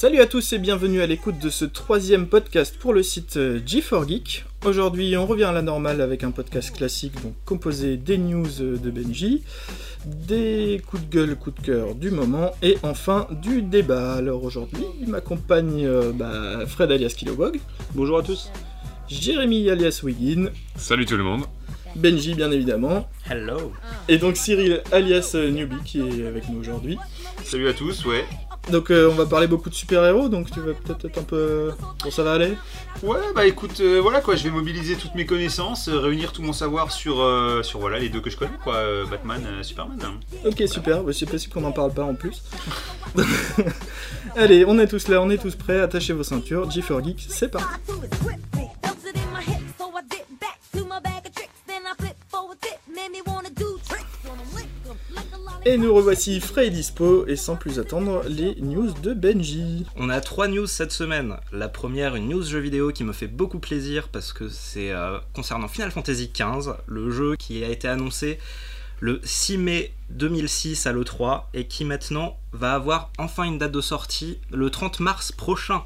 Salut à tous et bienvenue à l'écoute de ce troisième podcast pour le site euh, G4Geek. Aujourd'hui, on revient à la normale avec un podcast classique donc composé des news euh, de Benji, des coups de gueule, coups de cœur du moment et enfin du débat. Alors aujourd'hui, il m'accompagne euh, bah, Fred alias Kilowog, Bonjour à tous. Jérémy alias Wiggin, Salut tout le monde. Benji bien évidemment, Hello. et donc Cyril alias Newbie qui est avec nous aujourd'hui. Salut à tous, ouais. Donc euh, on va parler beaucoup de super-héros, donc tu vas peut-être être un peu... Bon ça va aller Ouais, bah écoute, euh, voilà quoi, je vais mobiliser toutes mes connaissances, euh, réunir tout mon savoir sur, euh, sur voilà, les deux que je connais, quoi, euh, Batman, euh, Superman. Ok, super, bah, c'est possible qu'on n'en parle pas en plus. Allez, on est tous là, on est tous prêts, attachez vos ceintures, G4 Geek, c'est parti. Et nous revoici frais et dispo, et sans plus attendre, les news de Benji. On a trois news cette semaine. La première, une news jeu vidéo qui me fait beaucoup plaisir parce que c'est euh, concernant Final Fantasy XV, le jeu qui a été annoncé le 6 mai 2006 à l'E3 et qui maintenant va avoir enfin une date de sortie le 30 mars prochain.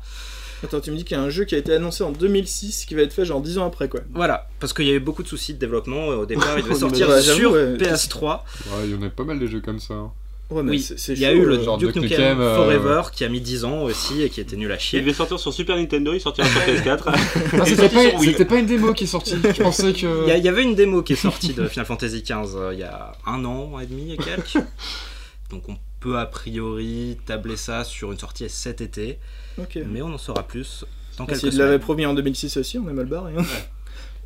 Attends, tu me dis qu'il y a un jeu qui a été annoncé en 2006 qui va être fait genre 10 ans après quoi. Voilà, parce qu'il y a eu beaucoup de soucis de développement. Au départ, il devait Bah, sortir j'avoue, sur ouais. PS3. Ouais, il y en a pas mal des jeux comme ça. hein. Ouais, mais Oui, il y a eu le euh. genre Duke Duke Nukem Nukem, euh, Forever qui a mis 10 ans aussi et qui était nul à Il chier. devait sortir sur Super Nintendo, il sortira sur PS4. Ah, c'était sorti pas, sur Wii. c'était pas une démo qui est sortie. Je pensais Il y, a- que. il y avait une démo qui est sortie de Final Fantasy XV euh, il y a un an et demi et quelques. Donc on peut a priori tabler ça sur une sortie cet été, Mais on en saura plus dans quelques S'il l'avait promis en 2006 aussi, on est mal barré. Hein.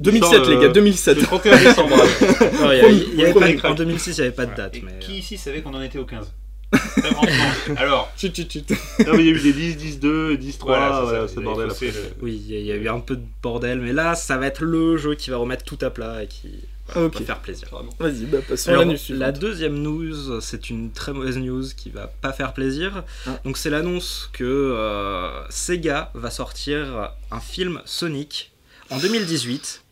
Il 2007 sort, les gars, 2007. Le 31 décembre. Non, y a- y pas- en 2006, il n'y avait pas de date. Et Mais... euh, qui ici savait qu'on en était au 15 Très franchement. Alors, Chut, chut, chut. Non, mais il y a eu des 10, 10, 2, 10, 3, voilà, bordel. après. le- Oui, il y a- il y a eu un peu de bordel, mais là, ça va être le jeu qui va remettre tout à plat et qui Ah, ok. va faire plaisir. Vas-y, bah passons Alors, à la news la suivante. deuxième news, c'est une très mauvaise news qui va pas faire plaisir. Ah. Donc c'est l'annonce que euh, Sega va sortir un film Sonic en 2018.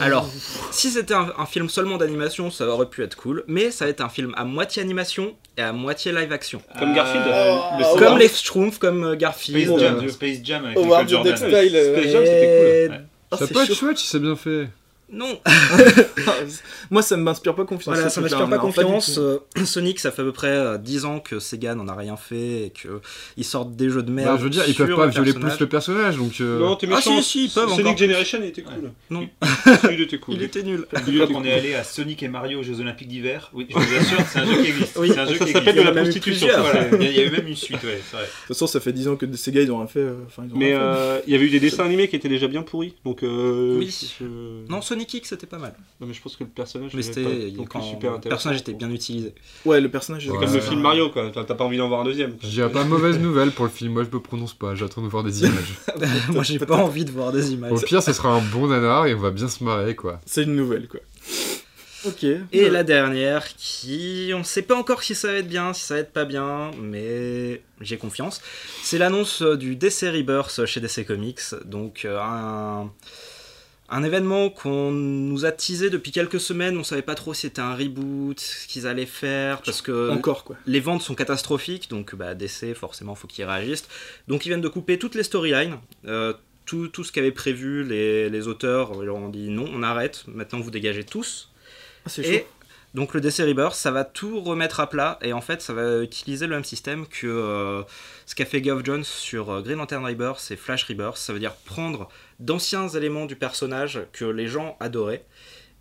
Alors, si c'était un, un film seulement d'animation, ça aurait pu être cool, mais ça va être un film à moitié animation et à moitié live action. Comme Garfield. Ah, le ah, Star Comme les Schtroumpfs, comme euh, Garfield. Space Jam, euh, Space Jam avec euh, Space Jam, c'était cool. Ouais. ah, ça c'est peut être chouette si c'est bien fait. Non, Moi ça m'inspire pas confiance. Voilà, ça m'inspire pas confiance. Euh, Sonic, ça fait à peu près euh, 10 ans que Sega n'en a rien fait et que ils sortent des jeux de merde. Bah, je veux dire, ils peuvent pas le violer personnage. plus le personnage donc. euh, Non, t'es Ah, méchant. si, si, ils peuvent Sonic encore. Generation il était cool. Non. Il était cool. Il était nul. Dis-toi qu'on est allé à Sonic et Mario aux Jeux Olympiques d'hiver. Oui, je vous assure, c'est un jeu qui existe. Oui. c'est un jeu Ça qui s'appelle existe. de la Il prostitution. il y a- il eu même une suite, ouais, c'est vrai. De toute façon, ça fait 10 ans que Sega ils ont rien fait. euh, Mais euh, il y avait eu des dessins animés qui étaient déjà bien pourris. Donc, euh, Oui. Non, Sonic X, c'était pas mal. Non, mais je pense que le personnage Mais était c'était pas quand super le intéressant. personnage était bien utilisé. Ouais, le personnage. C'est Ouais. comme le film Mario, quoi. T'as pas envie d'en voir un deuxième. dirais pas mauvaise nouvelle pour le film, moi je me prononce pas, j'attends de voir des images. Moi, j'ai pas envie de voir des images. Au pire, ce sera un bon nanar et on va bien se marrer quoi. C'est une nouvelle quoi. Ok. Et la dernière qui, on sait pas encore si ça va être bien, si ça va être pas bien, mais j'ai confiance. C'est l'annonce euh, du DC Rebirth chez DC Comics, donc euh, un, un événement qu'on nous a teasé depuis quelques semaines. On savait pas trop si c'était un reboot, ce qu'ils allaient faire, parce que Encore quoi. les ventes sont catastrophiques, donc bah, DC, forcément, faut qu'ils réagissent. Donc ils viennent de couper toutes les storylines. euh, tout, tout ce qu'avaient prévu les, les auteurs, ils leur ont dit non, on arrête, maintenant vous dégagez tous. Ah, c'est chaud. Donc le DC Rebirth, ça va tout remettre à plat et en fait ça va utiliser le même système que euh, ce qu'a fait Geoff Jones sur euh, Green Lantern Rebirth et Flash Rebirth. Ça veut dire prendre d'anciens éléments du personnage que les gens adoraient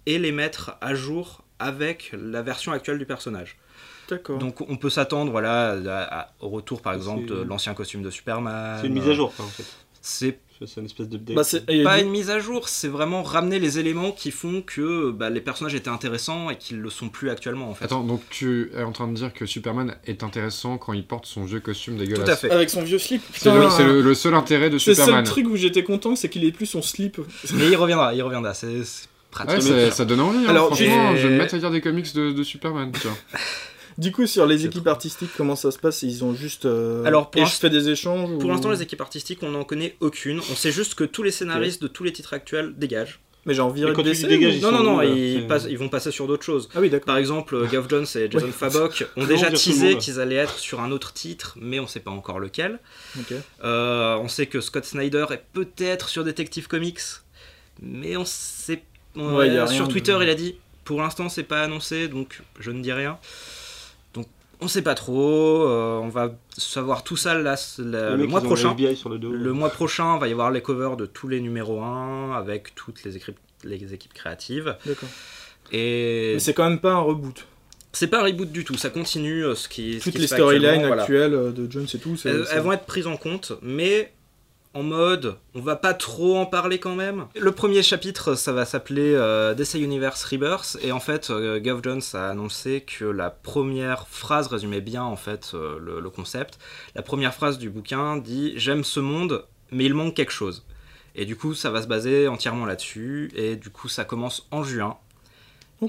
et les mettre à jour avec la version actuelle du personnage. D'accord. Donc on peut s'attendre voilà, à- à- au retour par exemple de l'ancien costume de Superman. C'est une mise à jour, quoi, en fait. C'est C'est une espèce d'update. Bah, pas une mise à jour, c'est vraiment ramener les éléments qui font que bah, les personnages étaient intéressants et qu'ils le sont plus actuellement en fait. Attends, donc tu es en train de dire que Superman est intéressant quand il porte son vieux costume dégueulasse Tout à fait. Avec son vieux slip. C'est le, c'est le- le seul intérêt de C'est le seul Superman. truc où j'étais content, c'est qu'il ait plus son slip. Mais il reviendra, il reviendra, c'est c'est pratique. Ouais, ça, ça donne envie. hein, Alors, franchement, et- je vais me mettre à lire des comics de, de Superman. Du coup, sur les équipes trop. artistiques, comment ça se passe? Ils ont juste. euh, Alors, pour et l'inst- je fais des échanges Pour ou- l'instant, les équipes artistiques, on n'en connaît aucune. On sait juste que tous les scénaristes de tous les titres actuels dégagent. Mais j'ai envie de quand tu DC, dis dégage, ou- ils Non, non, non, ils, C'est- passent- ils vont passer sur d'autres choses. Ah oui, d'accord. Par exemple, euh, Geoff Jones et Jason Ouais. Fabok ont déjà teasé qu'ils allaient être sur un autre titre, mais on sait pas encore lequel. Euh, on sait que Scott Snyder est peut-être sur Detective Comics, mais on sait. on- Ouais, a sur de- Twitter, il a dit pour l'instant, c'est pas annoncé, donc je ne dis rien. On sait pas trop. euh, on va savoir tout ça là, la- le, mois prochain. Sur le dos. Le mois prochain, il va y avoir les covers de tous les numéros 1 avec toutes les équipes, les équipes créatives. D'accord. Et Mais c'est quand même pas un reboot. c'est pas un reboot du tout, ça continue euh, ce qui ce Toutes qui les storylines actuelles euh, de Jones et tout, c'est. Elles, elles vont être prises en compte, mais en mode, on va pas trop en parler quand même. Le premier chapitre, ça va s'appeler euh, DC Universe Rebirth, et en fait, euh, Geoff Jones a annoncé que la première phrase résumait bien en fait euh, le, le concept. La première phrase du bouquin dit J'aime ce monde, mais il manque quelque chose. Et du coup, ça va se baser entièrement là-dessus, et du coup, ça commence en juin.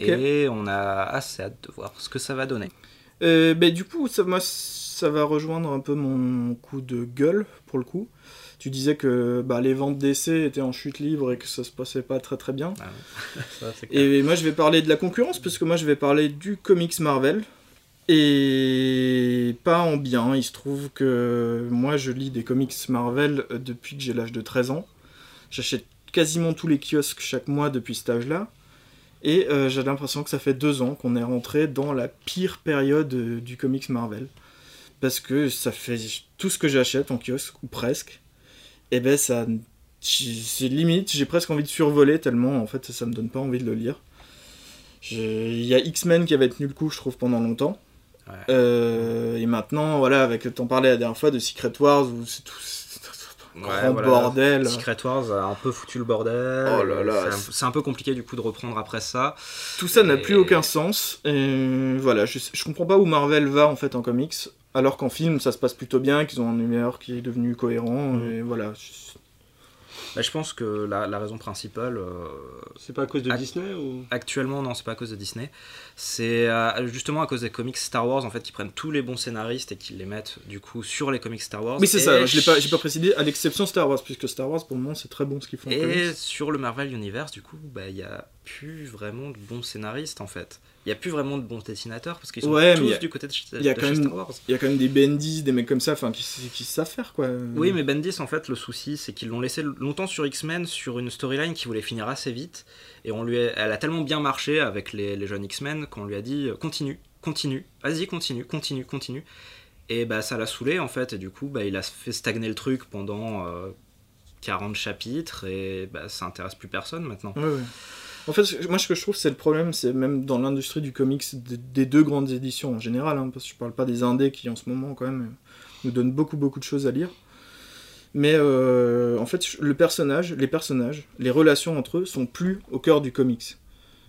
Et on a assez hâte de voir ce que ça va donner. Ben, du coup, ça, moi, ça va rejoindre un peu mon coup de gueule, pour le coup. Tu disais que bah, les ventes d'essais étaient en chute libre et que ça se passait pas très très bien. Clair. Et moi, je vais parler de la concurrence, parce que moi, je vais parler du comics Marvel. Et pas en bien. Il se trouve que moi, je lis des comics Marvel depuis que j'ai l'âge de 13 ans. J'achète quasiment tous les kiosques chaque mois depuis cet âge-là. Et euh, j'ai l'impression que ça fait deux ans qu'on est rentré dans la pire période euh, du comics Marvel. Parce que ça fait tout ce que j'achète en kiosque, ou presque. Et ben ça. C'est limite, j'ai presque envie de survoler tellement en fait ça me donne pas envie de le lire. Il y a X-Men qui avait tenu le coup, je trouve, pendant longtemps. Ouais. Euh, et maintenant, voilà, avec t'en parlais la dernière fois de Secret Wars où c'est tout. Ouais, grand voilà. bordel. Secret Wars a un peu foutu le bordel. Oh C'est un- peu compliqué du coup de reprendre après ça. Tout ça n'a plus aucun sens. Et voilà, je, je comprends pas où Marvel va en fait en comics, alors qu'en film ça se passe plutôt bien, qu'ils ont un univers qui est devenu cohérent. Mhm. Et voilà. Je- Bah, je pense que la, la raison principale, euh, C'est pas à cause de. Disney ou? actuellement, non, c'est pas à cause de Disney. C'est euh, justement à cause des comics Star Wars en fait qui prennent tous les bons scénaristes et qui les mettent du coup sur les comics Star Wars. Oui, c'est ça, je l'ai pas, j'ai pas précisé, à l'exception Star Wars, puisque Star Wars pour le moment c'est très bon ce qu'ils font Et sur le Marvel Universe, du coup, bah, il y a plus vraiment de bons scénaristes en fait. Il y a plus vraiment de bons dessinateurs parce qu'ils sont Ouais, tous a- du côté de, y a de quand chez même- Star Wars. Il y a quand même des Bendis, des mecs comme ça, enfin qui, qui savent faire quoi. Oui, mais Bendis, en fait, le souci, c'est qu'ils l'ont laissé longtemps sur X-Men sur une storyline qui voulait finir assez vite. Et on lui a- elle a tellement bien marché avec les, les jeunes X-Men qu'on lui a dit euh, continue, continue, vas-y, continue, continue, continue. Et bah, ça l'a saoulé, en fait. Et du coup, bah, il a fait stagner le truc pendant euh, 40 chapitres. Et bah, ça intéresse plus personne maintenant. Ouais, ouais. En fait, moi, ce que je trouve, c'est le problème, c'est même dans l'industrie du comics, des, deux grandes éditions en général, hein, parce que je parle pas des indés qui, en ce moment, quand même, nous donnent beaucoup, beaucoup de choses à lire. Mais euh, en fait, le personnage, les personnages, les relations entre eux sont plus au cœur du comics.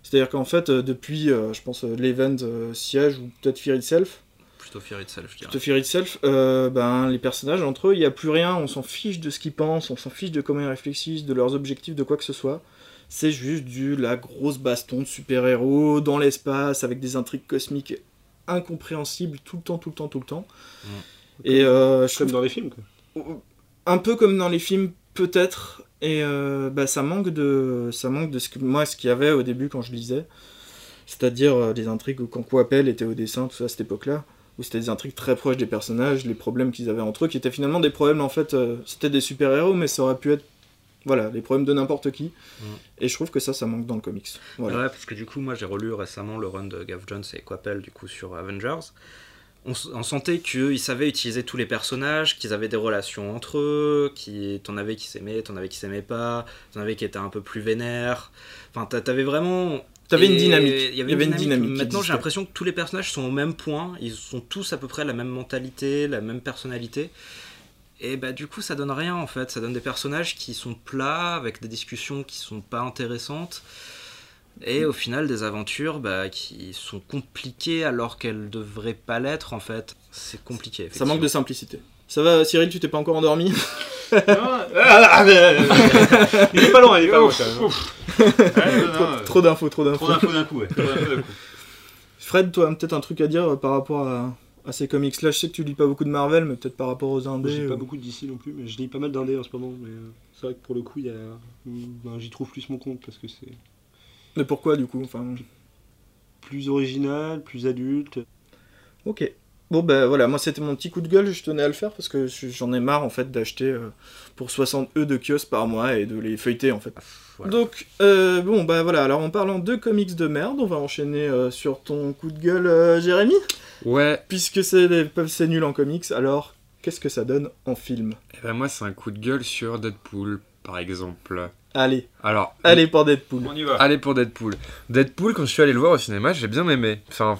C'est-à-dire qu'en fait, euh, depuis, euh, je pense, l'event euh, Siège ou peut-être Fear Itself, Plutôt Fear Itself. To Fear Itself, euh, ben, les personnages entre eux, il n'y a plus rien, on s'en fiche de ce qu'ils pensent, on s'en fiche de comment ils réfléchissent, de leurs objectifs, de quoi que ce soit. C'est juste du la grosse baston de super-héros dans l'espace avec des intrigues cosmiques incompréhensibles tout le temps, tout le temps, tout le temps. Et euh, je comme trouve dans les films quoi. un peu comme dans les films peut-être et euh, bah, ça manque de ça manque de ce que moi ce qu'il y avait au début quand je lisais c'est-à-dire euh, des intrigues où quand Coppel était au dessin tout ça à cette époque-là où c'était des intrigues très proches des personnages les problèmes qu'ils avaient entre eux qui étaient finalement des problèmes en fait euh, c'était des super-héros mais ça aurait pu être voilà les problèmes de n'importe qui et je trouve que ça ça manque dans le comics voilà Ouais, parce que du coup, moi j'ai relu récemment le run de Gav Jones et Coppel du coup sur Avengers. On, sentait qu'ils savaient utiliser tous les personnages, qu'ils avaient des relations entre eux, qui t'en avais qui s'aimaient, t'en avais qui s'aimaient pas, t'en avais qui étaient un peu plus vénères. Enfin, t'a- t'avais vraiment. T'avais une dynamique. Il y avait une dynamique. Maintenant, j'ai l'impression que tous les personnages sont au même point. Ils sont tous à peu près la même mentalité, la même personnalité. Et bah du coup ça donne rien en fait, ça donne des personnages qui sont plats, avec des discussions qui sont pas intéressantes, et au final des aventures bah, qui sont compliquées alors qu'elles devraient pas l'être en fait. C'est compliqué. ça manque de simplicité ça va Cyril tu t'es pas encore endormi ah, mais, il est pas loin, il est pas loin. Ouais, trop, trop d'infos trop d'infos Trop d'infos d'un coup, ouais. Trop. Fred toi peut-être un truc à dire euh, par rapport à, à ces comics-là Je sais que tu lis pas beaucoup de Marvel, mais peut-être par rapport aux indés. J'ai euh, pas beaucoup d'ici non plus, mais je lis pas mal d'indés en ce moment. Mais euh, c'est vrai que pour le coup, y a... ben, j'y trouve plus mon compte parce que c'est Mais pourquoi du coup enfin, plus original, plus adulte. Ok. Bon ben voilà, moi c'était mon petit coup de gueule, je tenais à le faire parce que je- j'en ai marre en fait d'acheter euh, pour 60 E de kiosque par mois et de les feuilleter en fait. Voilà. Donc euh, bon bah voilà, alors en parlant de comics de merde, on va enchaîner euh, sur ton coup de gueule euh, Jérémy, Ouais, puisque c'est c'est nul en comics, alors qu'est-ce que ça donne en film? Et ben moi c'est un coup de gueule sur Deadpool, par exemple. Allez, Alors, allez pour Deadpool. On y va. Allez pour Deadpool. Deadpool, quand je suis allé le voir au cinéma, j'ai bien aimé. Enfin,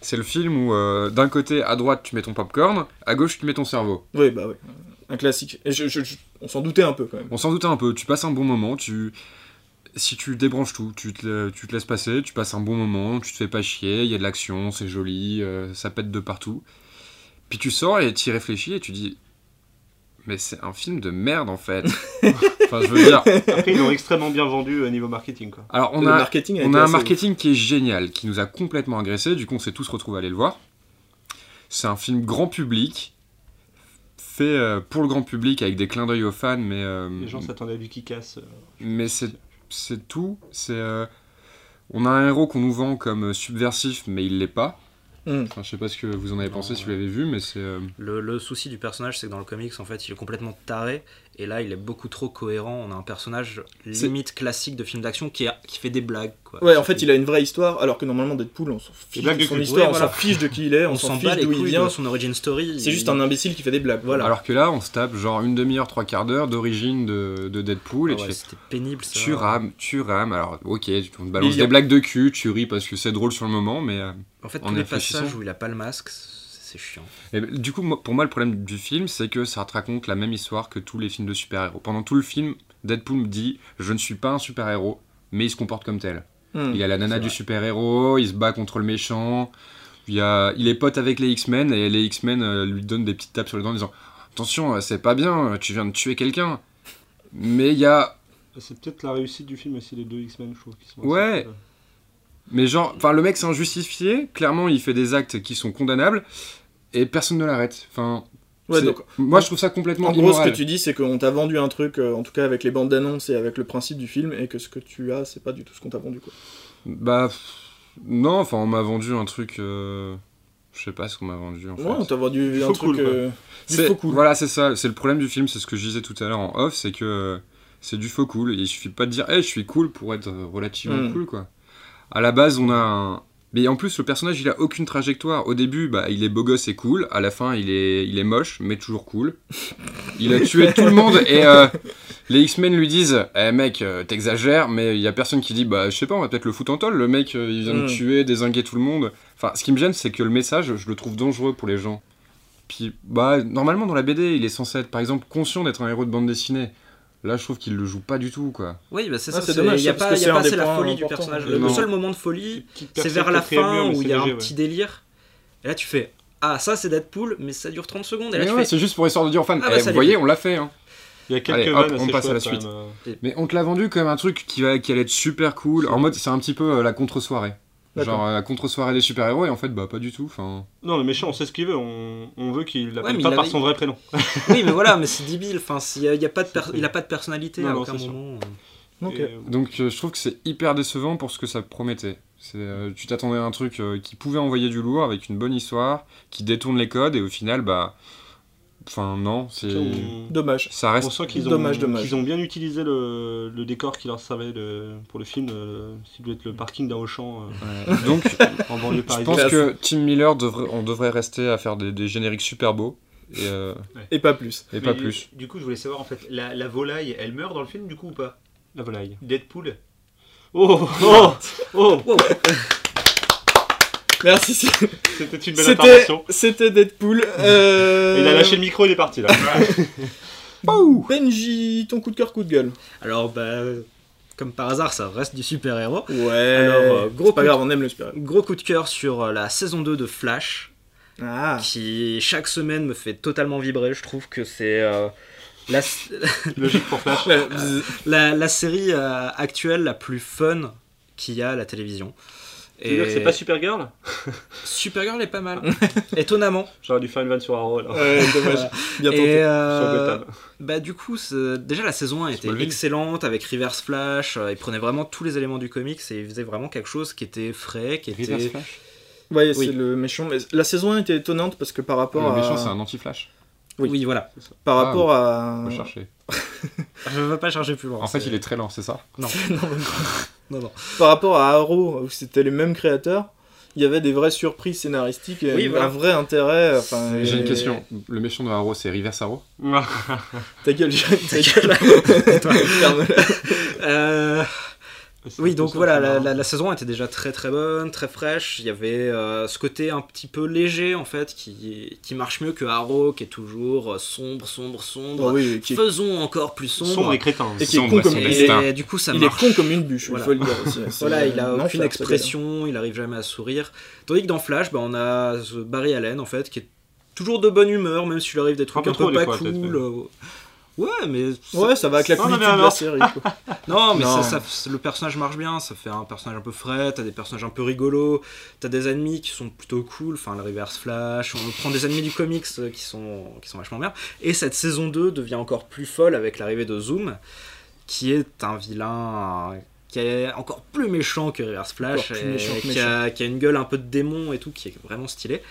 c'est le film où euh, d'un côté, à droite, tu mets ton popcorn, à gauche, tu mets ton cerveau. Oui bah oui, un classique. Et je, je- je- on s'en doutait un peu quand même. On s'en doutait un peu, tu passes un bon moment, tu... Si tu débranches tout, tu te, tu te laisses passer, tu passes un bon moment, tu te fais pas chier, il y a de l'action, c'est joli, euh, ça pète de partout. Puis tu sors et tu y réfléchis et tu dis... Mais c'est un film de merde en fait. enfin, je veux dire... Après, ils l'ont extrêmement bien vendu au niveau marketing. Quoi. Alors on le a... marketing a On a un marketing qui est génial, qui nous a complètement agressé, du coup on s'est tous retrouvés à aller le voir. C'est un film grand public, fait euh, pour le grand public avec des clins d'œil aux fans, mais, euh, Les gens s'attendaient à du qui casse. mais c'est, c'est tout. C'est, euh, on a un héros qu'on nous vend comme euh, subversif, mais il l'est pas. Enfin, je sais pas ce que vous en avez pensé si vous l'avez vu, mais c'est... euh, Le, le souci du personnage, c'est que dans le comics, en fait, il est complètement taré. Et là, il est beaucoup trop cohérent. On a un personnage limite classique de film d'action qui, a- qui fait des blagues. Quoi. Ouais, en fait, il a une vraie histoire, alors que normalement Deadpool, on s'en fiche de son histoire, Ouais, on s'en fiche de qui il est, on, on s'en fiche d'où il vient. de son origin story. C'est Il- juste un imbécile qui fait des blagues. Voilà. Alors que là, on se tape genre une demi-heure, trois quarts d'heure d'origine de, de Deadpool, Ah et tu ouais, fais, C'était pénible ça. Tu rames, tu rames. Alors, ok, tu on te balance a- des blagues de cul, tu ris parce que c'est drôle sur le moment, mais. euh, En fait, En tous les passages où il a pas le masque, c'est chiant. et du coup, moi- pour moi, le problème du film, c'est que ça te raconte la même histoire que tous les films de super-héros. Pendant tout le film, Deadpool me dit Je ne suis pas un super-héros, mais il se comporte comme tel. Hmm. Il a la nana du super-héros, il se bat contre le méchant, il, y a, il est pote avec les X-Men, et les X-Men euh, lui donnent des petites tapes sur le dent en disant Attention, euh, c'est pas bien, tu viens de tuer quelqu'un. Mais il y a C'est peut-être la réussite du film aussi, les deux X-Men, je trouve. Qui sont Ouais. assez- Mais genre, enfin, le mec c'est injustifié, clairement il fait des actes qui sont condamnables, et personne ne l'arrête. Enfin, Ouais, c'est- donc, moi je trouve ça complètement en gros, ce que tu dis, c'est qu'on t'a vendu un truc, euh, en tout cas avec les bandes d'annonces et avec le principe du film, et que ce que tu as, c'est pas du tout ce qu'on t'a vendu. Quoi. Bah, non, enfin on m'a vendu un truc... euh, Je sais pas ce qu'on m'a vendu en fait. Ouais, on t'a vendu Du un faux truc. cool, euh, du C'est- faux cool. Voilà, c'est ça, c'est le problème du film, c'est ce que je disais tout à l'heure en off, c'est que euh, c'est du faux cool, et il suffit pas de dire, hey, je suis cool pour être relativement Mm. cool, quoi. À la base, on a un... Mais en plus, le personnage, il a aucune trajectoire. Au début, bah, il est beau gosse et cool. À la fin, il est, il est moche, mais toujours cool. Il a tué tout le monde et euh, les X-Men lui disent Eh mec, euh, t'exagères, mais il y a personne qui dit Bah, je sais pas, on va peut-être le foutre en tôle. Le mec, euh, il vient de Mm. tuer, désinguer tout le monde. Enfin, ce qui me gêne, c'est que le message, je le trouve dangereux pour les gens. Puis, bah, normalement, dans la BD, il est censé être, par exemple, conscient d'être un héros de bande dessinée. Là, je trouve qu'il le joue pas du tout, quoi. Oui, bah c'est Ah, ça. c'est c'est- dommage, Il n'y a pas, y c'est a pas assez la folie du personnage. Le non. seul moment de folie, c'est vers la fin où il y a un ouais. petit délire. Et là, tu fais Ah, ça c'est Deadpool, mais ça dure 30 secondes. Et là, Mais tu ouais, fais c'est juste pour histoire de dire aux fans Ah, bah, Eh, Vous voyez, on l'a fait, hein. Il y a quelques Allez, hop, on passe à la suite. euh. Mais on te l'a vendu comme un truc qui, va, qui allait être super cool. En mode, c'est un petit peu euh, la contre-soirée. Genre euh, la contre-soirée des super-héros, et en fait, bah, pas du tout. Enfin, Non, le méchant, on sait ce qu'il veut. On, on veut qu'il l'appelle mais pas par avait- son vrai prénom. Oui, mais voilà, mais c'est débile. Enfin, s'il y a, y a pas de per- il a pas de personnalité Non, à non, aucun moment. Et, euh, Donc euh, je trouve que c'est hyper décevant pour ce que ça promettait. C'est, euh, tu t'attendais à un truc euh, qui pouvait envoyer du lourd avec une bonne histoire, qui détourne les codes, et au final, bah. Enfin, non, c'est. Dommage. Ça on reste. sent qu'ils ont, Dommage, dommage. qu'ils ont bien utilisé le, le décor qui leur servait de- pour le film. euh, S'il devait être le parking d'un Auchan euh, Ouais. Donc, en banlieue je pense que Tim Miller, devrait, on devrait rester à faire des, des génériques super beaux, et, euh, Et pas plus. et pas plus. Du coup, je voulais savoir en fait, la, la volaille, elle meurt dans le film du coup ou pas? La volaille. Deadpool Oh Oh Oh Wow. Merci. C'était une belle intervention. c'était Deadpool. Euh... Il a lâché le micro, il est parti là. Benji, ton coup de cœur, coup de gueule. Alors, bah, comme par hasard, ça reste du super-héros. Ouais. Alors, euh, gros c'est pas coup de- grave, on aime le super. Gros coup de cœur sur euh, la saison 2 de Flash, Ah. qui chaque semaine me fait totalement vibrer. Je trouve que c'est euh, la, Logique pour Flash. La, la série euh, actuelle la plus fun qu'il y a à la télévision. Tu veux dire que c'est pas Supergirl Supergirl est pas mal. Étonnamment. J'aurais dû faire une vanne sur Arrow. Ouais, dommage. Bien Et tenté. euh, Sur Gotham. bah du coup, déjà la saison 1 était excellente avec Reverse Flash. euh, il prenait vraiment tous les éléments du comics et il faisait vraiment quelque chose qui était frais, qui Reverse était. Flash Ouais, oui. c'est le méchant. Mais la saison 1 était étonnante parce que par rapport Le à. méchant, c'est un anti-flash. Oui. Oui, voilà. Par Ah, rapport à. Faut chercher. Je veux pas chercher plus loin. En fait, il est très lent, c'est ça Non. non, non. Par rapport à Arrow, où c'était les mêmes créateurs, il y avait des vraies surprises scénaristiques et Oui, un vrai intérêt. Enfin, J'ai et- une question. Le méchant de Arrow, c'est Reverse Arrow Ta gueule, j'ai- ta gueule. Toi. Euh, Oui, donc voilà, la, marrant. la- la saison était déjà très très bonne, très fraîche. Il y avait euh, ce côté un petit peu léger en fait qui, qui marche mieux que Arrow qui est toujours euh, sombre, sombre, sombre. Oh oui, qui est- Faisons encore plus sombre. Sombre et crétin. Et qui est Sombre, con comme Et, du coup, ça il est con comme une bûche, Voilà. il faut le dire aussi. Voilà, il a un aucune expression, il arrive jamais à sourire. Tandis que dans Flash, bah, on a ce Barry Allen en fait qui est toujours de bonne humeur, même s'il arrive des trucs Un un peu pas cool. Ouais, mais gars. Ouais, ça va avec la mais de la série. quoi. Non, mais Non. ça, ça- le personnage marche bien, ça fait un personnage un peu frais, t'as des personnages un peu rigolos, t'as des ennemis qui sont plutôt cool, enfin le Reverse Flash, on prend des ennemis du comics euh, qui sont, qui sont vachement bien. Et cette saison 2 devient encore plus folle avec l'arrivée de Zoom, qui est un vilain qui est encore plus méchant que Reverse Flash, et méchant qui, a, qui a une gueule un peu de démon et tout, qui est vraiment stylé.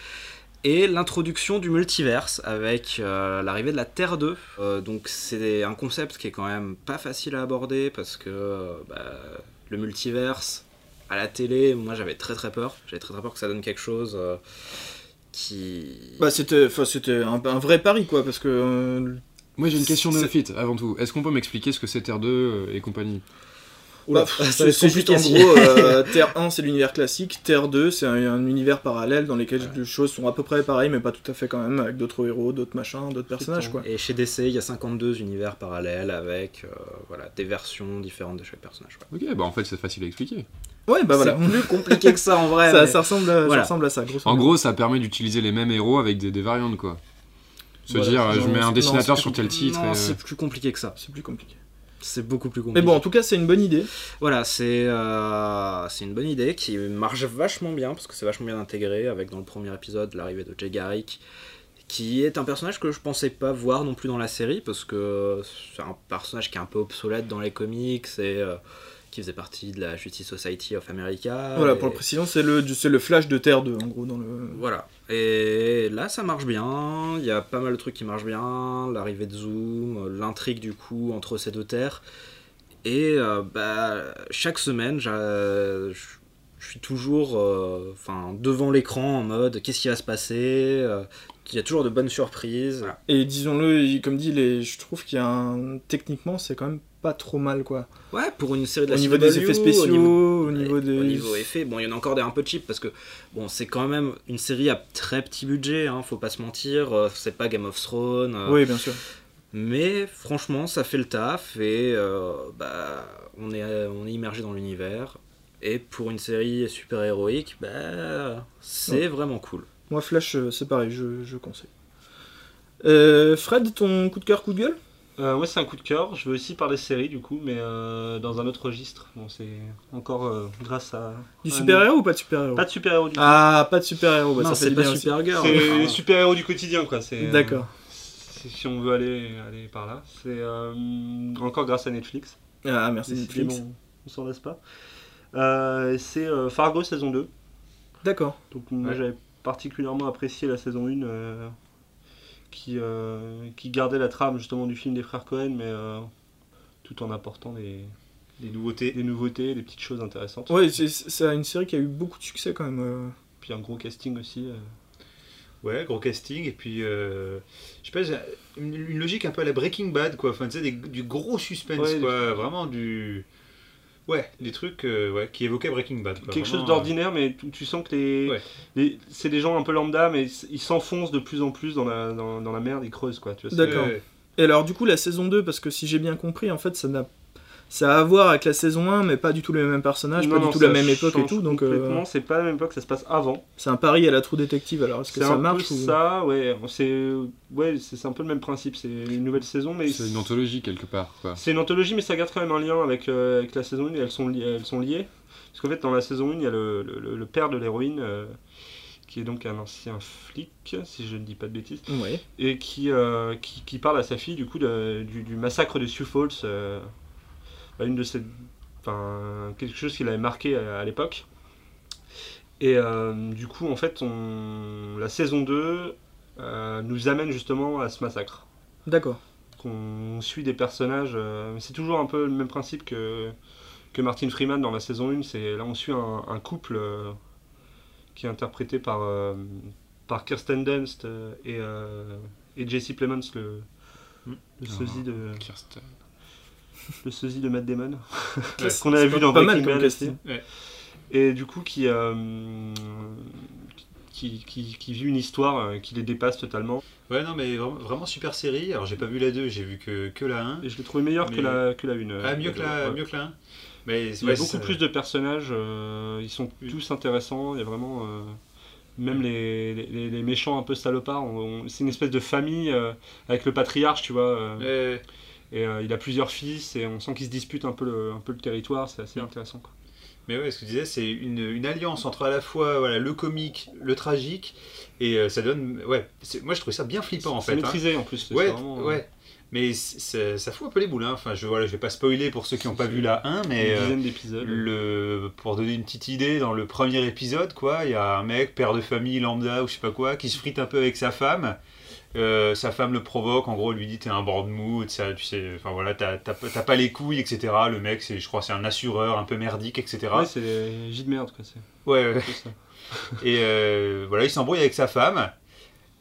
Et l'introduction du multiverse avec euh, l'arrivée de la Terre 2. Euh, donc c'est un concept qui est quand même pas facile à aborder parce que euh, bah, le multiverse à la télé, moi j'avais très très peur. J'avais très très peur que ça donne quelque chose euh, qui... Bah, c'était enfin, c'était un, un vrai pari, quoi, parce que. euh, Moi, j'ai une question de fit avant tout. Est-ce qu'on peut m'expliquer ce que c'est Terre 2 euh, et compagnie? Bah, c'est juste en gros, euh, Terre 1 c'est l'univers classique, Terre 2 c'est un, un univers parallèle dans lequel les choses sont à peu près pareilles mais pas tout à fait quand même, avec d'autres héros, d'autres machins, d'autres personnages quoi. Et chez DC, il y a 52 univers parallèles avec euh, voilà, des versions différentes de chaque personnage. ouais. Ok, bah en fait, c'est facile à expliquer. Ouais, bah voilà. C'est plus compliqué que ça en vrai. Ça, mais- ça ressemble à, ça ressemble à ça, En gros, ça permet d'utiliser les mêmes héros avec des, des variantes, quoi. Se Voilà, dire, non, je mets un dessinateur sur tel titre. Non, et, euh, c'est plus compliqué que ça. C'est plus compliqué. C'est beaucoup plus compliqué. Mais bon, en tout cas, c'est une bonne idée. Voilà, c'est euh, c'est une bonne idée qui marche vachement bien parce que c'est vachement bien intégré avec dans le premier épisode l'arrivée de Jay Garrick qui est un personnage que je pensais pas voir non plus dans la série parce que c'est un personnage qui est un peu obsolète dans les comics et euh, qui faisait partie de la Justice Society of America. Voilà, et- pour le précision, c'est le, c'est le flash de Terre 2 en gros dans le. Voilà. Et là, ça marche bien. Il y a pas mal de trucs qui marchent bien. L'arrivée de Zoom, l'intrigue du coup entre ces deux terres. Et euh, bah, chaque semaine, je suis toujours euh, devant l'écran en mode qu'est-ce qui va se passer? euh, Il y a toujours de bonnes surprises. Et disons-le, comme dit, je trouve qu'il y a un. Techniquement, c'est quand même pas trop mal quoi. Ouais, pour une série de Au la niveau des CW, effets spéciaux, au niveau- au niveau des. Au niveau effet, bon, il y en a encore des un peu cheap parce que bon, c'est quand même une série à très petit budget, hein, faut pas se mentir. euh, C'est pas Game of Thrones. euh, Oui, bien sûr. Mais franchement, ça fait le taf et euh, bah, on, est, on est immergé dans l'univers. Et pour une série super-héroïque, bah, c'est vraiment cool. Moi, Flash, c'est pareil, je, je conseille. Euh, Fred, ton coup de cœur, coup de gueule? Euh, moi, c'est un coup de cœur. Je veux aussi parler série, du coup, mais euh, dans un autre registre. Bon, c'est encore euh, grâce à. Du un- super-héros ou pas de super-héros Pas de super-héros du tout. Ah, pas de super-héros, bah, non, ça c'est pas. Supergirl. c'est enfin, les super-héros du quotidien, quoi. c'est, euh, D'accord. si on veut aller, aller par là. C'est euh, encore grâce à Netflix. Ah, merci Netflix. on s'en lasse pas. Euh, c'est euh, Fargo saison 2. D'accord. Donc moi Ouais. j'avais particulièrement apprécié la saison 1 euh, qui, euh, qui gardait la trame justement du film des frères Cohen mais euh, tout en apportant des, Des nouveautés. des nouveautés, des petites choses intéressantes. Ouais, c'est- c'est une série qui a eu beaucoup de succès quand même. euh. Puis un gros casting aussi. euh. Ouais, gros casting, et puis, euh, je sais pas, une, une logique un peu à la Breaking Bad, quoi. Enfin, tu sais, des- du gros suspense, Ouais, quoi. Vraiment du. Ouais, des trucs euh, ouais, qui évoquaient Breaking Bad, quoi. Quelque Vraiment, chose d'ordinaire mais tu, tu sens que les, Ouais. les- c'est des gens un peu lambda mais ils s'enfoncent de plus en plus dans la, dans, dans la merde, ils creusent quoi. Tu vois, euh, c'est- D'accord. ouais. Et alors, du coup, la saison 2, parce que si j'ai bien compris, en fait, ça n'a. Ça a à voir avec la saison 1, mais pas du tout les mêmes personnages, Non, pas non, du tout la même époque et tout, donc euh, complètement, c'est pas la même époque, ça se passe avant. c'est un pari à la True Detective. Alors, est-ce que C'est ça un marche peu ou... ça, ouais. C'est ouais, c'est un peu le même principe. C'est une nouvelle saison, mais C'est une anthologie quelque part, quoi. c'est une anthologie, mais ça garde quand même un lien avec, euh, avec la saison 1 et elles sont, li- elles sont liées. Parce qu'en fait, dans la saison 1, il y a le, le- le père de l'héroïne, euh, qui est donc un ancien flic, si je ne dis pas de bêtises, Ouais. et qui, euh, qui, qui parle à sa fille du coup de- du, du massacre de Sioux Falls, euh, une de ces, enfin, quelque chose qui l'avait marqué à, à l'époque. Et euh, du coup, en fait, on, la saison 2 euh, nous amène justement à ce massacre. D'accord. Qu'on suit des personnages, euh, mais c'est toujours un peu le même principe que, que Martin Freeman dans la saison 1. C'est, là, on suit un, un couple euh, qui est interprété par, euh, par Kirsten Dunst et, euh, et Jesse Plemons, le, le Ah. sosie de, Kirsten. Le sosie de Matt Damon, Ouais, qu'on avait vu dans pas Breaking Bad aussi. Ouais. Et du coup, qui, euh, qui, qui, qui vit une histoire euh, qui les dépasse totalement. Ouais, non, mais vraiment, vraiment super série. Alors, j'ai pas vu la 2, j'ai vu que, que la 1. Et je l'ai trouvé meilleure Mais- que la, que la 1. Ah, mieux que la, mieux que la 1 Mais Il y a beaucoup ça- plus de personnages, euh, ils sont tous intéressants, il y a vraiment... euh, même les, les, les méchants un peu salopards, c'est une espèce de famille euh, avec le patriarche, tu vois. euh, et euh, il a plusieurs fils et on sent qu'ils se disputent un peu le, un peu le territoire, c'est Mm. assez intéressant. Quoi. Mais ouais, ce que je disais, c'est une, une alliance entre à la fois voilà, le comique, le tragique, et euh, ça donne. Ouais, moi je trouvais ça bien flippant en fait. hein. maîtrisé en plus. Ouais, vraiment, euh, ouais. Mais ça fout un peu les boules. hein. Enfin, je, voilà, je vais pas spoiler pour ceux qui n'ont pas vu la 1, mais. une euh, dizaine d'épisodes. le, pour donner une petite idée, dans le premier épisode, quoi, il y a un mec, père de famille, lambda ou je sais pas quoi, qui se frite un peu avec sa femme. Euh, sa femme le provoque, en gros, elle lui dit t'es un bord de mou, tu sais, tu sais, enfin voilà, t'as pas les couilles, etc. Le mec, c'est, je crois, c'est un assureur un peu merdique, etc. Ouais, c'est J de merde, quoi. Ouais, ouais. ça. Et euh, voilà, il s'embrouille avec sa femme.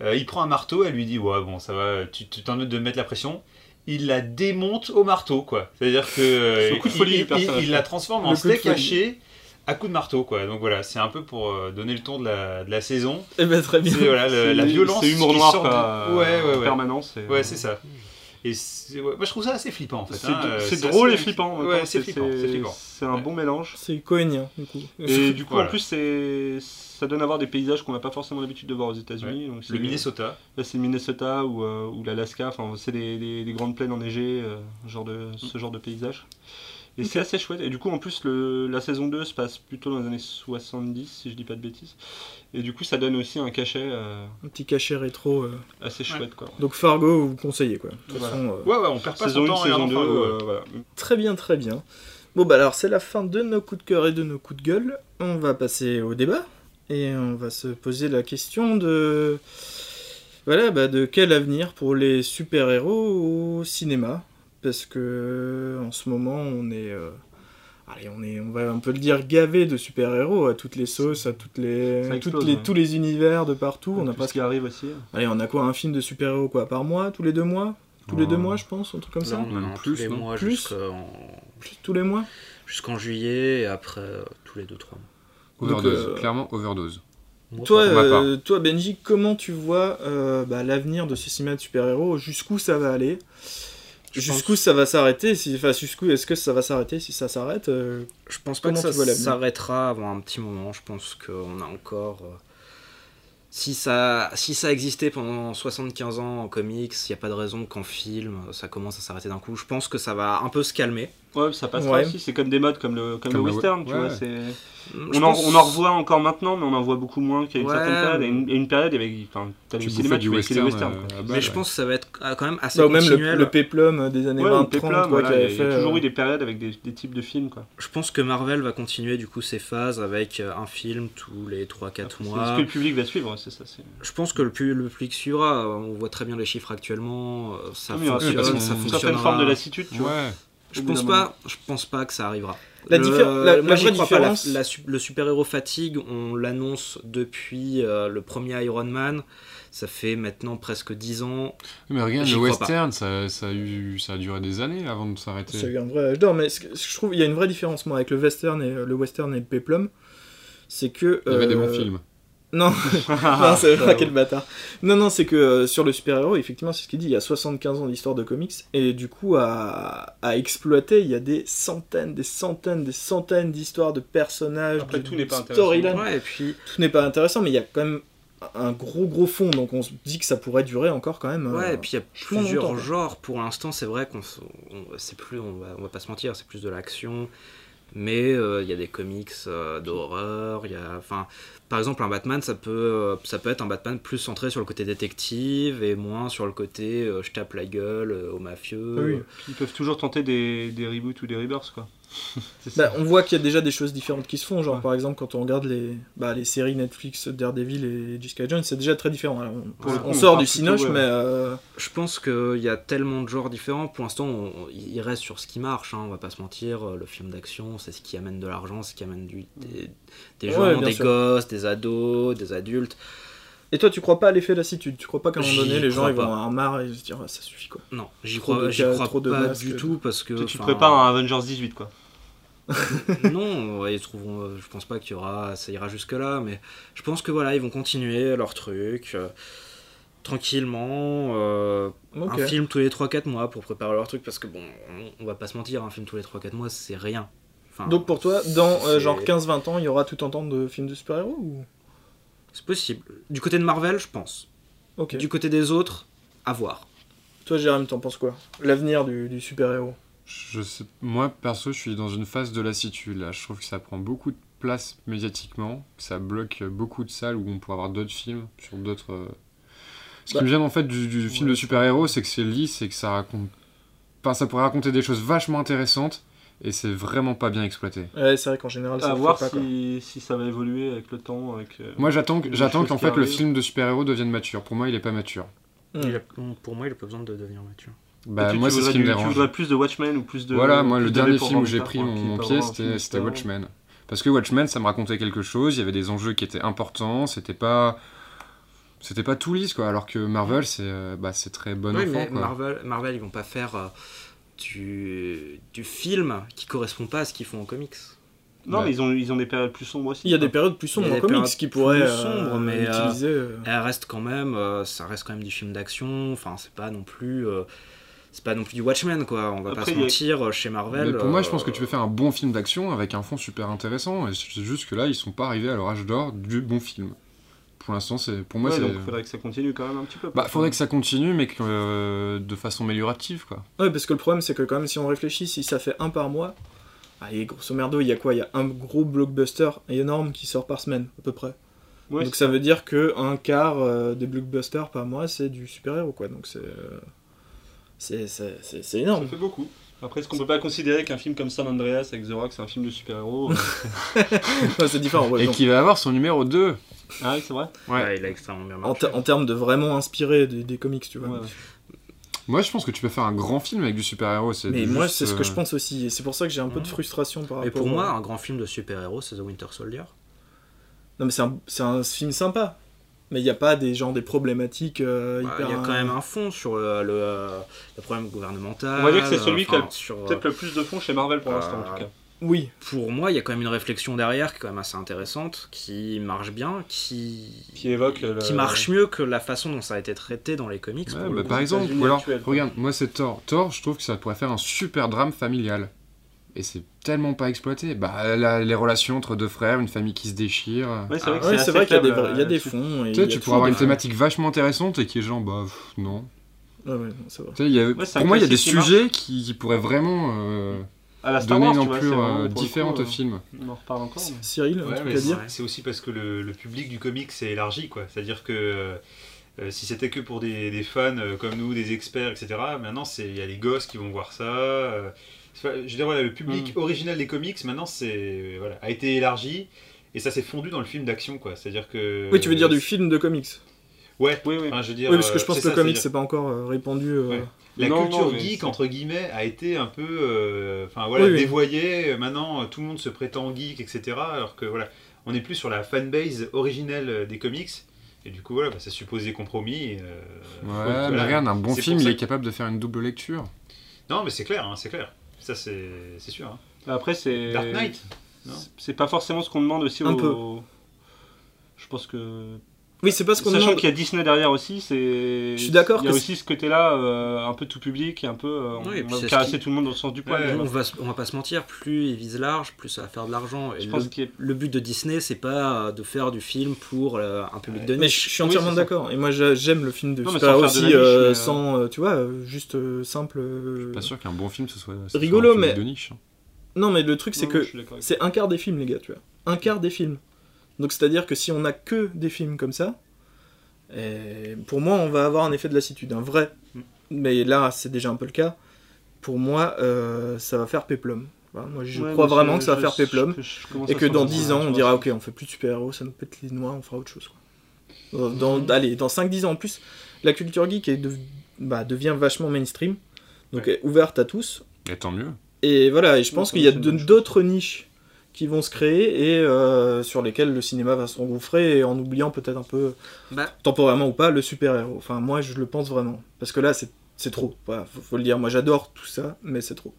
Euh, il prend un marteau, elle lui dit Ouais, bon, ça va, tu t'en de me mettre la pression. Il la démonte au marteau, quoi. C'est-à-dire que. il- folie il, personnage. il la transforme en Le steak haché à coup de marteau, quoi. Donc voilà, c'est un peu pour euh, donner le ton de la, de la saison. Eh ben très bien. C'est voilà, le- la violence. C'est humour qui noir, de- quoi. Ouais, ouais, En ouais. permanence. et- Ouais, c'est ça. Et ouais, moi, je trouve ça assez flippant, en fait. C'est hein. Euh, drôle assez- et flippant. Ouais, c'est flippant, c'est un Ouais. bon mélange. C'est cohénien, du coup. Et du coup, Voilà. en plus, c'est ça donne à voir des paysages qu'on n'a pas forcément l'habitude de voir aux États-Unis. Donc c'est- Le Minnesota. Là, c'est le Minnesota ou, euh, ou l'Alaska. Enfin, c'est des, des- des grandes plaines enneigées, euh, genre de, ce genre de paysage. Et c'est assez chouette. Et du coup, en plus, le, la saison 2 se passe plutôt dans les années 70, si je dis pas de bêtises. Et du coup, ça donne aussi un cachet euh, Un petit cachet rétro. euh. assez chouette, quoi. Donc Fargo, vous conseillez quoi. De toute Voilà. façon, euh, Ouais, ouais, on perd pas Saison son 1, temps. saison regardant 2, Fargo, ouais. voilà. Très bien, très bien. Bon bah alors c'est la fin de nos coups de cœur et de nos coups de gueule. On va passer au débat et on va se poser la question de voilà bah, de quel avenir pour les super héros au cinéma? Parce que en ce moment on est euh, allez on est on va un peu le dire gavé de super héros à toutes les sauces à toutes les, toutes les ouais. tous les univers de partout. On a pas ce qui arrive aussi. allez on a quoi un film de super héros quoi par mois tous les deux mois? Tous les Oh. deux mois je pense un truc comme ça? Non, non, Même tous plus, les non mois Plus? tous les mois? jusqu'en juillet et après euh, tous les 2-3 mois. Overdose, euh, clairement overdose. Toi, euh, toi, Benji, comment tu vois euh, bah, l'avenir de ce cinéma de super-héros? Jusqu'où ça va aller? Jusqu'où pense- ça va s'arrêter si, Enfin, jusqu'où est-ce que ça va s'arrêter si ça s'arrête euh, Je pense pas Comment que ça s'arrêtera avant un petit moment. Je pense qu'on a encore. euh, Si ça, si ça existait pendant 75 ans en comics, il n'y a pas de raison qu'en film ça commence à s'arrêter d'un coup. Je pense que ça va un peu se calmer. Ouais, ça passera Ouais. aussi. C'est comme des modes comme le, comme Comme le le- western, tu ouais. vois. On en, pense- on en revoit encore maintenant, mais on en voit beaucoup moins qu'à une Ouais. certaine période. Et une, période, il y avait. Enfin, t'as le cinéma, du tu les western. westerns. quoi. euh, Mais balle, je pense que ça va être euh, quand même assez bah, Ou même le, le péplum des années Ouais, 20-30 ou Peplum, quoi, voilà, qui il y a- y toujours euh, eu des périodes avec des, des types de films, quoi. Je pense que Marvel va continuer du coup ses phases avec un film tous les 3-4 C'est mois. ce que le public va suivre, c'est ça. Je pense que le, pu- le public suivra. On voit très bien les chiffres actuellement. Ça il y aura fonctionne, ça une fonctionnera. certaine forme de lassitude, tu vois. Je pense pas, je pense pas que ça arrivera. La Le- moi, vraie pas. Différence- le super-héros fatigue, on l'annonce depuis euh, le premier Iron Man. Ça fait maintenant presque 10 ans. Mais regarde, le western, ça, ça, a eu, ça a duré des années avant de s'arrêter. Ça a eu un vrai âge d'or, mais je trouve il y a une vraie différence moi avec le western et le western et le péplum, c'est que Il y avait des euh, bons films. Non, non, c'est vrai, quel bâtard. Non, non, c'est que euh, sur le super-héros, effectivement, c'est ce qu'il dit, il y a 75 ans d'histoire de comics, et du coup, à, à exploiter, il y a des centaines, des centaines, des centaines d'histoires de personnages, Après, de tout n'est pas intéressant. storyline. Ouais, et puis Tout n'est pas intéressant, mais il y a quand même un gros gros fond, donc on se dit que ça pourrait durer encore quand même. euh, Ouais, et puis il y a plusieurs genres. Pour l'instant, c'est vrai qu'on c'est plus, on va, on va pas se mentir, c'est plus de l'action, Mais euh, il y a des comics euh, d'horreur, il y a, enfin, par exemple un Batman, ça peut, euh, ça peut être un Batman plus centré sur le côté détective et moins sur le côté je tape la gueule aux mafieux. Oui. Ils peuvent toujours tenter des, des reboots ou des rebirths, quoi. Bah, on voit qu'il y a déjà des choses différentes qui se font, genre Ouais. par exemple quand on regarde les, bah, les séries Netflix Daredevil et Jessica Jones, c'est déjà très différent. Alors, on, sort du cinoche, ouais. mais euh, Je pense qu'il y a tellement de genres différents. Pour l'instant, il reste sur ce qui marche, hein, on va pas se mentir. Le film d'action, c'est ce qui amène de l'argent, ce qui amène du, des, gens, des sûr. gosses, des ados, des adultes. Et toi, tu crois pas à l'effet lassitude? Tu crois pas qu'à un moment donné, les gens ils vont avoir marre et se dire Ah, ça suffit quoi Non, j'y crois, j'y crois trop de pas masques. du tout parce que. Tu, tu te prépares à un Avengers 18, quoi. non, ouais, ils trouveront, euh, je pense pas qu'il y aura, ça ira jusque là, mais je pense que voilà, ils vont continuer leur truc euh, tranquillement. euh. Un film tous les 3-4 mois pour préparer leur truc parce que bon, on, on va pas se mentir, un film tous les 3-4 mois c'est rien. Enfin, Donc pour toi, dans euh, genre 15-20 ans, il y aura tout un temps de films de super-héros ou... c'est possible. Du côté de Marvel, je pense. Ok. Du côté des autres, à voir. Toi, Jérôme, t'en penses quoi? L'avenir du, du super-héros? Je sais, moi, perso, je suis dans une phase de lassitude là. Je trouve que ça prend beaucoup de place médiatiquement, que ça bloque beaucoup de salles où on pourrait avoir d'autres films sur d'autres. euh, Ce Bah, qui me gêne en fait du, du film ouais. de super-héros, c'est que c'est lisse et que ça raconte. Enfin, ça pourrait raconter des choses vachement intéressantes et c'est vraiment pas bien exploité. Ouais, c'est vrai qu'en général, ça À voir pas, si, si ça va évoluer avec le temps. Avec, euh, Moi, j'attends j'attends qu'en fait le film de super-héros devienne mature. Pour moi, il est pas mature. Hmm. Il a- pour moi, il a pas besoin de devenir mature. Bah, tu- moi, c'est ce qui me du- Tu dérange. voudrais plus de Watchmen ou plus de. Voilà, moi, le dernier film où j'ai pris mon, mon pied, c'était. Watchmen. Parce que Watchmen, ça me racontait quelque chose, il y avait des enjeux qui étaient importants, c'était pas. C'était pas tout lisse, quoi. Alors que Marvel, c'est euh, bah, c'est très bon oui, enfant, mais quoi. Marvel, Marvel, ils vont pas faire euh, du, du film qui correspond pas à ce qu'ils font en comics. Non, Ouais. mais ils ont, ils ont des périodes plus sombres aussi. Il y a des périodes plus sombres en comics qui pourraient plus euh, sombres, mais, euh, utiliser. euh, Elle reste quand même, euh, ça reste quand même du film d'action. Enfin, c'est pas non plus, euh, c'est pas non plus du Watchmen quoi. On va Après, pas se a- mentir chez Marvel. Mais pour moi, je pense que tu peux faire un bon film d'action avec un fond super intéressant. Et c'est juste que là, ils sont pas arrivés à leur âge d'or du bon film. Pour l'instant, c'est pour moi, Ouais, c'est. donc faudrait que ça continue quand même un petit peu. Bah, faudrait que ça continue, mais que, euh, de façon améliorative, quoi. Ouais, parce que le problème, c'est que quand même, si on réfléchit, si ça fait un par mois, allez, grosso merdo, il y a quoi? Il y a un gros blockbuster énorme qui sort par semaine, à peu près. Ouais, Donc ça veut dire que un quart euh, des blockbusters par mois, c'est du super-héros, quoi. Donc c'est... euh, C'est c'est- c'est- c'est Ça énorme. fait beaucoup. Après, est-ce qu'on peut pas considérer qu'un film comme San Andreas avec The Rock, c'est un film de super-héros? Ouais, c'est différent. ouais, Et qui va avoir son numéro 2. Ah oui, c'est vrai ouais, il a extrêmement bien En, marché. en termes de vraiment inspiré des, des comics, tu vois. Ouais, ouais. Moi, je pense que tu peux faire un grand film avec du super-héros. Mais juste, moi, c'est ce que euh, je pense aussi. Et c'est pour ça que j'ai un peu de frustration par rapport pour moi, un grand film de super-héros, c'est The Winter Soldier. Non, mais c'est un, c'est un film sympa. Mais il n'y a pas des gens des problématiques euh, Bah, hyper. Il y a quand même un fond sur le, le, euh, le problème gouvernemental. On va dire que c'est celui qui a Peut-être le plus de fond chez Marvel pour l'instant, en tout cas. Oui. Pour moi, il y a quand même une réflexion derrière qui est quand même assez intéressante, qui marche bien, qui, Qui évoque. le- qui marche mieux que la façon dont ça a été traité dans les comics. Ouais, pour le bah, par exemple, ou alors, regarde, moi c'est Thor. Thor, je trouve que ça pourrait faire un super drame familial. Et c'est tellement pas exploité. Bah, la- les relations entre deux frères, une famille qui se déchire. Ouais, c'est vrai Ouais, assez vrai qu'il y a des, y a fonds. et Tu sais, a tu pourrais avoir une fonds. thématique vachement intéressante et qui est genre, bah, pff, non. Ouais, ouais, non, c'est vrai. Tu sais, il y a- Ouais, c'est un pour moi, il y a des qui marche. sujets qui, qui pourraient vraiment euh, À la Star donner Wars, une tu vois, vraiment, euh, pour le coup, différente euh, au film. On en reparle encore. mais- Cyril, Ouais, mais c'est- c'est aussi parce que le, le public du comics s'est élargi, quoi. C'est-à-dire que euh, si c'était que pour des, des fans euh, comme nous, des experts, etc., maintenant c'est- il y a les gosses qui vont voir ça. euh, je veux dire, voilà, le public original des comics, maintenant, c'est voilà, a été élargi et ça s'est fondu dans le film d'action, quoi. C'est-à-dire que. Oui, tu veux dire du film de comics? Ouais. Oui, oui. Enfin, je veux dire, Oui, parce que je pense que le comics, c'est pas encore euh, répandu. euh, Ouais. La Non, culture non, geek, entre guillemets, a été un peu. euh, Enfin voilà, Oui, oui. dévoyée. Maintenant, tout le monde se prétend geek, etc. Alors que voilà, on est plus sur la fanbase originelle euh, des comics. Et du coup, voilà, bah, ça supposait compromis. et, euh, Ouais, donc, mais regarde, un bon C'est film, il est capable de faire une double lecture. Non, mais c'est clair, hein, c'est clair. Ça, c'est c'est sûr. hein. Après, c'est. Dark Knight Non? c'est- C'est pas forcément ce qu'on demande aussi Un au. peu. Je pense que. Oui, c'est pas ce qu'on Sachant demande. qu'il y a Disney derrière aussi, c'est. Je suis d'accord Il y a aussi ce côté-là, euh, un peu tout public, et un peu. euh, Oui, et on va caresser qui- tout le monde dans le sens du poil. Ouais, on, va, on va pas se mentir, plus ils visent large, plus ça va faire de l'argent. Et Je le, pense a- le but de Disney, c'est pas de faire du film pour euh, un public de Mais je niche. suis entièrement d'accord. Et moi, j'a- j'aime le film de Non, de aussi, la niche, euh, mais, sans, euh, tu vois, juste euh, simple. euh, Pas sûr qu'un bon film, ce soit. Rigolo, un mais- de niche. hein. Non, mais le truc, c'est que je suis c'est un quart des films, les gars, tu vois. Un quart des films. Donc, c'est-à-dire que si on a que des films comme ça, et pour moi, on va avoir un effet de lassitude, un vrai. Mm. Mais là, c'est déjà un peu le cas. Pour moi, euh, ça va faire péplum. Voilà, moi, je Ouais, crois vraiment je- que ça va je- faire péplum. je- je commence Et que dans sentir 10 ça, ans, on dira, ok, on fait plus de super-héros, ça nous pète les noix, on fera autre chose. Quoi. Dans, allez, dans 5-10 ans en plus, la culture geek est bah, devient vachement mainstream, donc est ouverte à tous. Et tant mieux. Et voilà, et je pense Ouais, qu'il y a d'autres niches qui vont se créer et euh, sur lesquelles le cinéma va s'engouffrer et en oubliant peut-être un peu, Bah, temporairement ou pas, le super-héros. Enfin, moi, je le pense vraiment. Parce que là, c'est c'est trop. Voilà, faut, faut le dire. Moi, j'adore tout ça, mais c'est trop.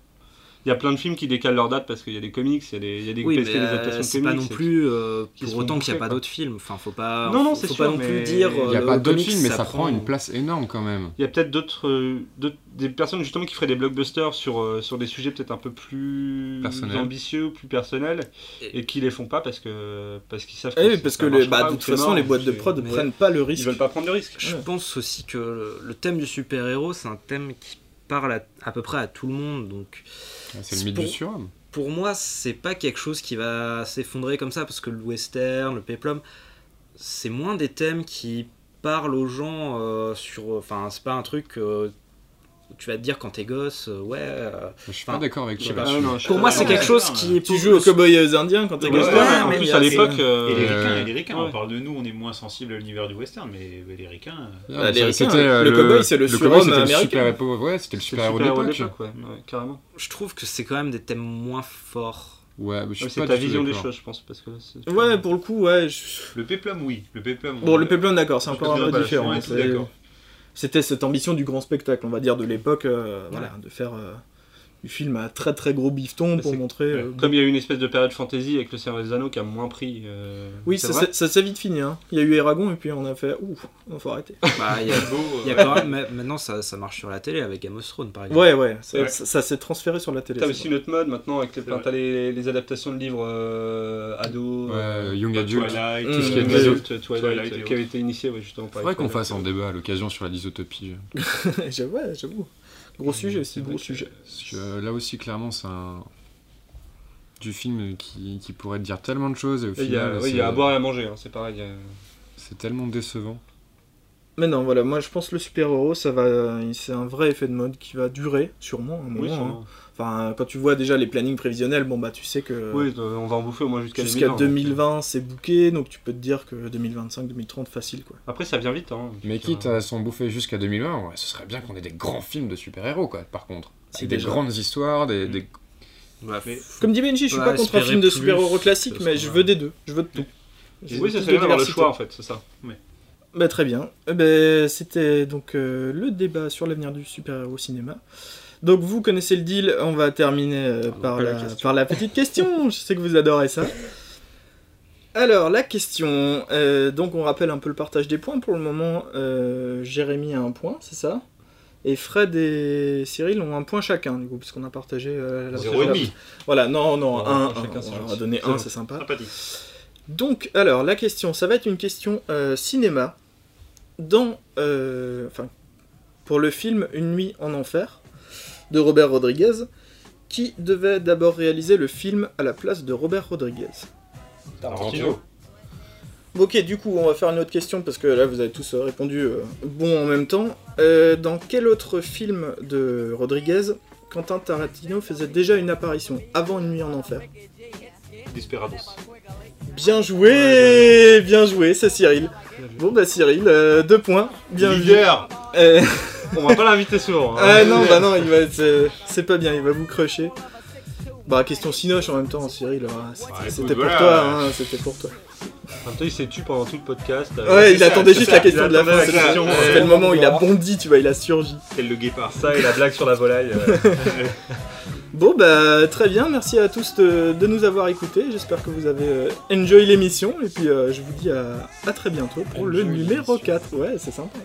Il y a plein de films qui décalent leur date parce qu'il y a des comics, il y a des, il y a des oui, des euh, adaptations de c'est comics. pas non plus euh, pour autant qu'il n'y a pas d'autres films. Enfin, faut pas. Non, non, c'est faut sûr, pas non plus dire. il n'y a euh, pas le d'autres comics, films, mais ça prend prend une place énorme quand même. Il y a peut-être d'autres, euh, d'autres- des personnes justement qui feraient des blockbusters sur, euh, sur des sujets peut-être un peu plus Personnels. ambitieux plus personnels Et- et qui les font pas parce que parce qu'ils savent Eh oui, ça- parce ça que les- bah, pas de ou toute façon, mort, les boîtes de prod ne prennent pas le Ils risque. veulent pas prendre de risques. Je Ouais. pense aussi que le, le thème du super-héros, c'est un thème qui parle à, à peu près à tout le monde. Donc, C'est le mythe pour- du surhomme. pour moi, c'est pas quelque chose qui va s'effondrer comme ça parce que le western, le peplum, c'est moins des thèmes qui parlent aux gens euh, sur. Enfin, c'est pas un truc euh, tu vas te dire quand t'es gosse, euh, ouais. euh, Je suis pas d'accord avec toi pas. là-dessus. Ah, non, je- Pour moi, c'est quelque chose qui est. Tu joues aux cowboys indiens quand t'es Ouais, gosse. ouais, en plus à l'époque, euh, Et les Euh, ricains, les ricains, ouais. on parle de nous, on est moins sensible à l'univers du western, mais les ricains. Ah, les ricains, euh, le cowboy, c'est le cowboy, surhomme c'était le américain. Ouais, c'était le c'est le super-héros de l'époque. ouais, carrément. Je trouve que c'est quand même des thèmes moins forts. Ouais, mais je Ouais, suis C'est pas ta vision des d'accord. choses, je pense, parce que là, Ouais, pour le coup, ouais. je- Le péplum, oui. Le péplum. Bon, on- le Peplum, d'accord, c'est encore un peu différent. C'était cette ambition du grand spectacle, on va dire, de l'époque, euh, voilà, de faire euh, du film à très très gros bifton pour montrer. euh, Comme il y a eu une espèce de période fantasy avec le Seigneur des Anneaux qui a moins pris. euh, Oui, ça, s'est- ça s'est vite fini. Hein. Il y a eu Eragon et puis on a fait Ouh, on faut arrêter. Bah, il y a, Beau, il y a euh, quand même, ma- maintenant ça, ça marche sur la télé avec Game of Thrones par exemple. Ouais, ouais, ça, Ouais. ça- ça s'est transféré sur la télé. T'as c'est aussi autre mode maintenant avec les, adaptations de livres euh, ados, euh, Young Adult. Twilight, Mmh. tout ce qui est adultes, Twilight, euh, qui avait été initié ouais, justement par Faudrait qu'on fasse un débat à l'occasion sur la dysotopie. j'avoue, j'avoue. Gros sujet aussi, gros que- sujet. Que euh, là aussi, clairement, c'est un. Du film qui, qui pourrait te dire tellement de choses et au Et Il y, a, final, il y a à boire et à manger, hein, c'est pareil. a- c'est tellement décevant. Mais non, voilà, moi je pense que le super-héros, ça va, c'est un vrai effet de mode qui va durer, sûrement, un moment. Oui, hein. Enfin, quand tu vois déjà les plannings prévisionnels, bon bah tu sais que Oui, euh, on va en bouffer au moins jusqu'à jusqu'à 2020. 2020 c'est booké, donc tu peux te dire que 2025-2030 facile quoi. Après, ça vient vite. Hein, Mais quitte euh, à s'en bouffer jusqu'à 2020, ouais, ce serait bien qu'on ait des grands films de super-héros, quoi, par contre. Avec des déjà. grandes histoires, des. des- Ouais, Mais- faut- Comme dit Benji, je suis pas contre un film de super-héros classique, mais je veux des deux, je veux de tout. Oui, ça plus serait bien de d'avoir le choix en fait, c'est ça. Bah, très bien. Eh ben, C'était donc euh, le débat sur l'avenir du super-héros au cinéma. Donc vous connaissez le deal, on va terminer euh, On par, la, la question. par la petite question. Je sais que vous adorez ça. Alors la question, euh, donc on rappelle un peu le partage des points. Pour le moment, euh, Jérémy a un point, c'est ça? Et Fred et Cyril ont un point chacun, du coup, puisqu'on a partagé euh, la Zéro et demi. Voilà, non, non, Ouais, un, un chacun, un, on va donner C'est un, c'est sympa. Sympathique. Donc, alors, la question, ça va être une question euh, cinéma. Dans, euh, enfin, pour le film Une nuit en enfer de Robert Rodriguez, qui devait d'abord réaliser le film à la place de Robert Rodriguez? Tarantino. Ok, du coup, on va faire une autre question parce que là, vous avez tous répondu euh, bon en même temps. Dans quel autre film de Rodriguez, Quentin Tarantino faisait déjà une apparition avant Une nuit en enfer? Desperados. Bien joué, bien joué, c'est Cyril. Bon bah Cyril, euh, deux points, bien vu. Leader Euh, On va pas l'inviter souvent. hein. ah non, bah non, il va être, euh, c'est pas bien, il va vous crusher. Bah question sinoche en même temps, Cyril. ah, c'était- Ah, pour voilà. toi, hein, c'était pour toi. En même temps, il s'est tu pendant tout le podcast. Ouais, il attendait juste la question de la fin. C'était le moment où il a bondi, tu vois, il a surgi. Tel le guépard. Ça et la blague sur la volaille. Bon bah très bien, merci à tous de, de nous avoir écoutés. J'espère que vous avez euh, enjoy l'émission et puis euh, je vous dis à, à très bientôt pour le numéro l'émission. 4. Ouais, c'est sympa.